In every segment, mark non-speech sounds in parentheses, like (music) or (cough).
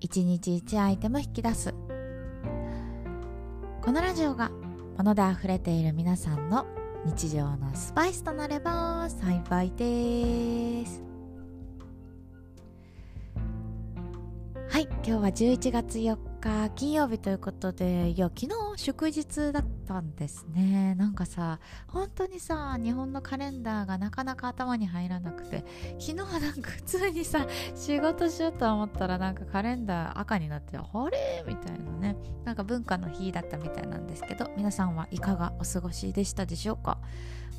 1日1アイテム引き出す。このラジオが物で溢れている皆さんの日常のスパイスとなれば幸いです。はい今日は11月4日金曜日ということでいや昨日祝日だったんですね。なんかさ本当にさ日本のカレンダーがなかなか頭に入らなくて昨日なんか普通にさ仕事しようと思ったらなんかカレンダー赤になってあれ？みたいなね。なんか文化の日だったみたいなんですけど皆さんはいかがお過ごしでしたでしょうか？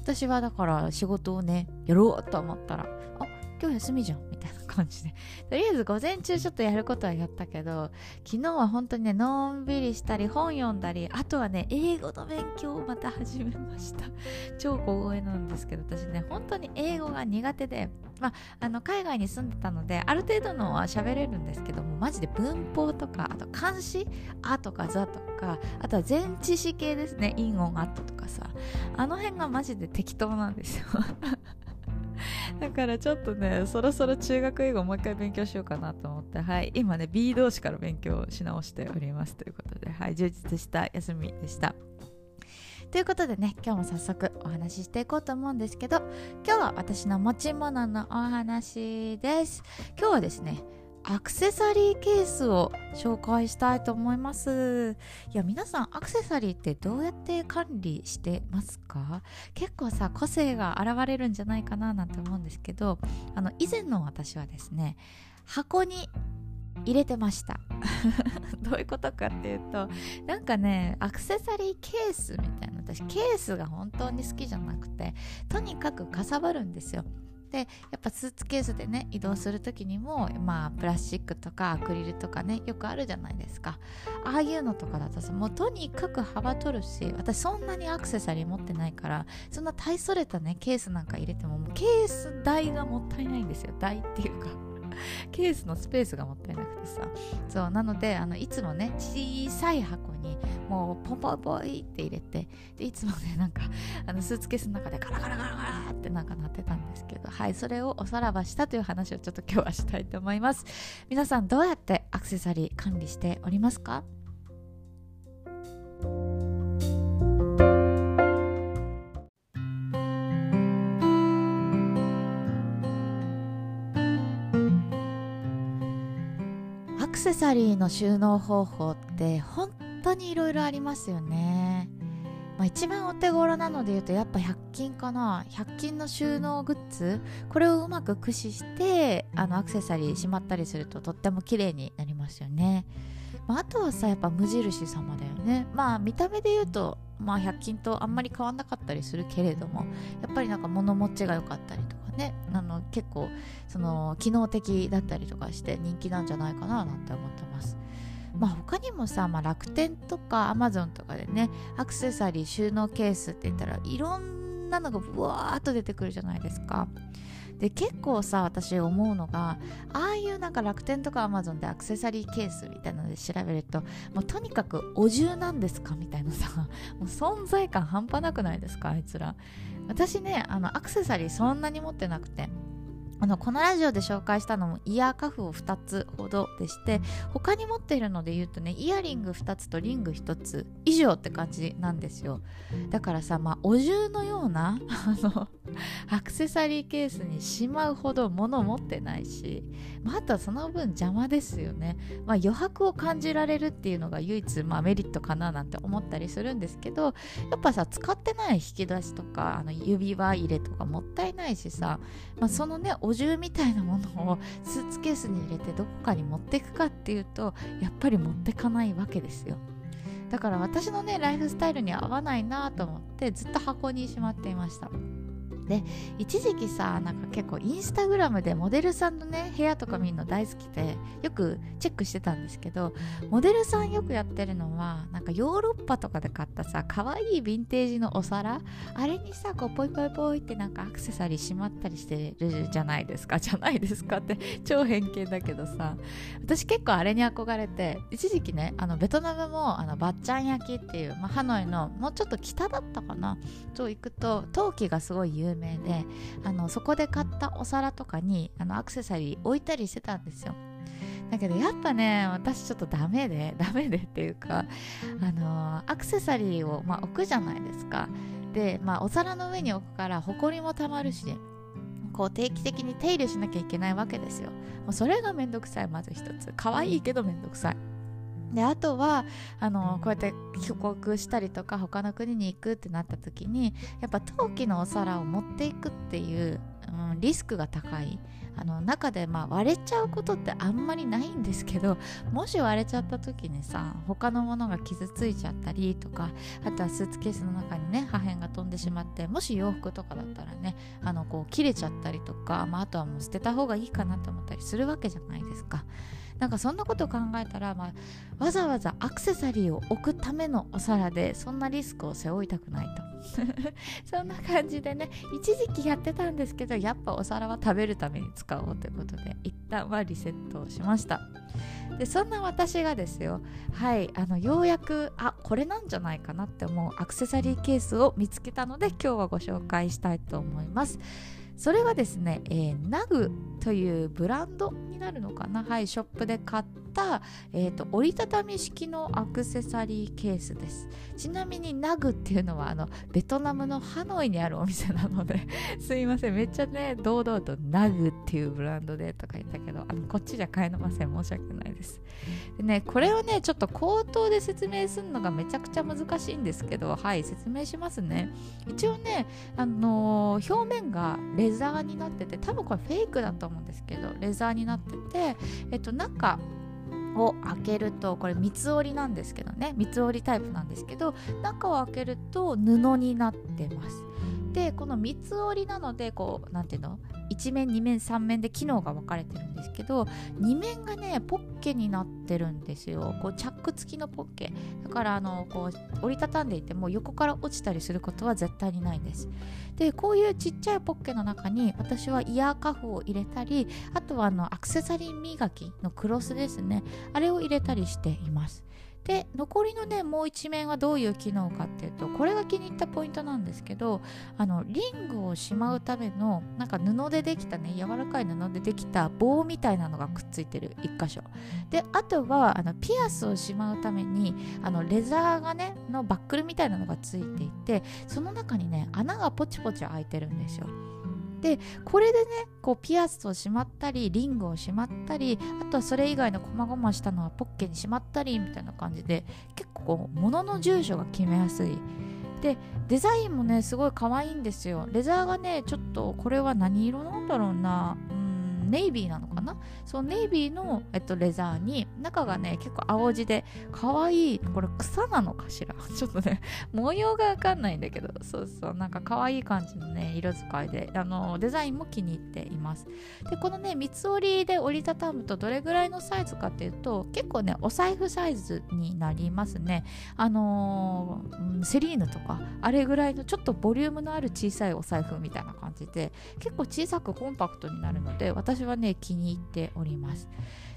私はだから仕事をねやろうと思ったらあ今日休みじゃん。みたいな。感じで。とりあえず午前中ちょっとやることはやったけど昨日は本当にねのんびりしたり本読んだりあとはね英語の勉強をまた始めました。(laughs) 超小声なんですけど私ね本当に英語が苦手でまあ、あの海外に住んでたのである程度のは喋れるんですけどもマジで文法とかあと漢詩「あ」とか「ざ」とかあとは全知識系ですね「インオン」「アット」とかさ。あの辺がマジで適当なんですよ。(laughs) だからちょっとねそろそろ中学英語もう一回勉強しようかなと思ってはい。今ね B 同士から勉強し直しておりますということではい。充実した休みでした。ということでね今日も早速お話ししていこうと思うんですけど今日は私の持ち物のお話です。今日はですねアクセサリーケースを紹介したいと思います。いや皆さんアクセサリーってどうやって管理してますか？結構さ個性が現れるんじゃないかななんて思うんですけどあの以前の私はですね箱に入れてました。(laughs) どういうことかっていうとなんかねアクセサリーケースみたいな私ケースが本当に好きじゃなくてとにかくかさばるんですよ。でやっぱスーツケースでね移動する時にもまあプラスチックとかアクリルとかねよくあるじゃないですか。ああいうのとかだとさもうとにかく幅取るし私そんなにアクセサリー持ってないからそんな大それたねケースなんか入れてももうケース代がもったいないんですよ。代っていうか。ケースのスペースがもったいなくてさ。そうなのであのいつもね小さい箱にもうポンポンポイって入れてでいつもねなんかあのスーツケースの中でガラガラガラガラってなんかなってたんですけどはいそれをおさらばしたという話をちょっと今日はしたいと思います。皆さんどうやってアクセサリー管理しておりますか？サリーの収納方法って本当にいろいろありますよね、まあ、一番お手頃なので言うとやっぱ100均かな。100均の収納グッズこれをうまく駆使してあのアクセサリーしまったりするととっても綺麗になりますよね、まあ、あとはさやっぱ無印様だよね。まあ見た目で言うとまあ100均とあんまり変わんなかったりするけれどもやっぱりなんか物持ちが良かったりとかねあの結構その機能的だったりとかして人気なんじゃないかななんて思ってます。まあ他にもさ、まあ、楽天とかアマゾンとかでねアクセサリー収納ケースって言ったらいろんなのがブワーっと出てくるじゃないですか。で結構さ私思うのがああいうなんか楽天とかアマゾンでアクセサリーケースみたいなので調べるともうとにかくお重なんですかみたいなさもう存在感半端なくないですかあいつら。私ねあのアクセサリーそんなに持ってなくて。あのこのラジオで紹介したのもイヤーカフを2つほどでして他に持っているので言うとねイヤリング2つとリング1つ以上って感じなんですよ。だからさまあお重のようなあのアクセサリーケースにしまうほど物持ってないし、まあ、とはその分邪魔ですよね、まあ、余白を感じられるっていうのが唯一、まあ、メリットかななんて思ったりするんですけどやっぱさ使ってない引き出しとかあの指輪入れとかもったいないしさ、まあ、そのねお重みたいなものをスーツケースに入れてどこかに持っていくかっていうとやっぱり持ってかないわけですよ。だから私のねライフスタイルに合わないなと思ってずっと箱にしまっていましたで一時期さなんか結構インスタグラムでモデルさんのね部屋とか見るの大好きでよくチェックしてたんですけどモデルさんよくやってるのはなんかヨーロッパとかで買ったさ可愛いヴィンテージのお皿あれにさこうポイポイポイってなんかアクセサリーしまったりしてるじゃないですか (laughs) じゃないですかって超偏見だけどさ私結構あれに憧れて一時期ねあのベトナムもあのバッチャン焼きっていう、まあ、ハノイのもうちょっと北だったかなと行くと陶器がすごい有名であのそこで買ったお皿とかにあのアクセサリー置いたりしてたんですよ。だけどやっぱね私ちょっとダメで (laughs) ダメでっていうかあのアクセサリーを、まあ、置くじゃないですか。で、まあ、お皿の上に置くからほこりもたまるしこう定期的に手入れしなきゃいけないわけですよ。もうそれがめんどくさいまず一つ。可愛いけどめんどくさい。であとはあのこうやって帰国したりとか他の国に行くってなった時にやっぱ陶器のお皿を持っていくっていう、うん、リスクが高いあの中でまあ割れちゃうことってあんまりないんですけどもし割れちゃった時にさ他のものが傷ついちゃったりとかあとはスーツケースの中にね破片が飛んでしまってもし洋服とかだったらねあのこう切れちゃったりとか、まあ、あとはもう捨てた方がいいかなと思ったりするわけじゃないですか。なんかそんなこと考えたら、まあ、わざわざアクセサリーを置くためのお皿でそんなリスクを背負いたくないと。(laughs) そんな感じでね一時期やってたんですけどやっぱお皿は食べるために使おうということで一旦はリセットをしました。でそんな私がですよはいあのようやくあこれなんじゃないかなって思うアクセサリーケースを見つけたので今日はご紹介したいと思います。それはですね、えー、ナグというブランドになるのかな。はいショップで買った、えーと、折りたたみ式のアクセサリーケースです。ちなみにナグっていうのはあのベトナムのハノイにあるお店なので (laughs) すいません。めっちゃね堂々とナグっていうブランドでとか言ったけどあのこっちじゃ買えません。申し訳ないです。でねこれをねちょっと口頭で説明するのがめちゃくちゃ難しいんですけどはい説明しますね。一応ねあのー、表面がレレザーになってて多分これフェイクだと思うんですけどレザーになってて、えっと、中を開けるとこれ三つ折りなんですけどね。三つ折りタイプなんですけど中を開けると布になってます。でこの三つ折りなのでこう何ていうの？1面2面3面で機能が分かれてるんですけど2面がねポッケになってるんですよ。こうチャック付きのポッケ。だからあのこう折りたたんでいても横から落ちたりすることは絶対にないです。でこういうちっちゃいポッケの中に私はイヤーカフを入れたりあとはあのアクセサリー磨きのクロスですね。あれを入れたりしています。で残りのねもう一面はどういう機能かっていうとこれが気に入ったポイントなんですけどあのリングをしまうためのなんか布でできたね柔らかい布でできた棒みたいなのがくっついてる1箇所。であとはあのピアスをしまうためにあのレザーがねのバックルみたいなのがついていてその中にね穴がポチポチ開いてるんですよ。でこれでねこうピアスをしまったりリングをしまったりあとはそれ以外の細々したのはポッケにしまったりみたいな感じで結構物の住所が決めやすい。でデザインもねすごい可愛いんですよ。レザーがねちょっとこれは何色なんだろうな。ネイビーなのかな？そうネイビーの、えっと、レザーに中がね結構青地で可愛いこれ草なのかしら？(laughs) ちょっとね模様がわかんないんだけど。そうそうなんか可愛い感じのね色使いであのデザインも気に入っています。でこのね三つ折りで折りたたむとどれぐらいのサイズかっていうと結構ねお財布サイズになりますね。あのー、セリーヌとかあれぐらいのちょっとボリュームのある小さいお財布みたいな感じで結構小さくコンパクトになるので私私はね気に入っております。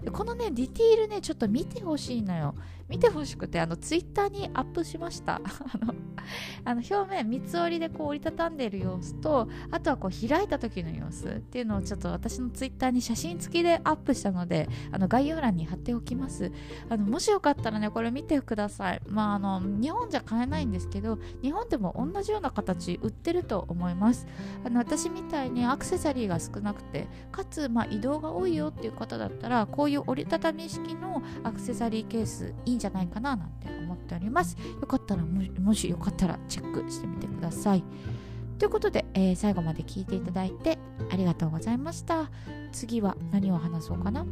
でこのねディティールねちょっと見てほしいのよ。見てほしくてあのツイッターにアップしました。(laughs) あのあの表面三つ折りでこう折りたたんでいる様子とあとはこう開いた時の様子っていうのをちょっと私のツイッターに写真付きでアップしたのであの概要欄に貼っておきます。あのもしよかったらねこれ見てください。まああの日本じゃ買えないんですけど日本でも同じような形売ってると思います。あの私みたいにアクセサリーが少なくてかつまあ移動が多いよっていう方だったらこういう折りたたみ式のアクセサリーケースいいんじゃないかななんて思っております。よかったらもしよかったらチェックしてみてください。ということで、えー、最後まで聞いていただいてありがとうございました。次は何を話そうかな？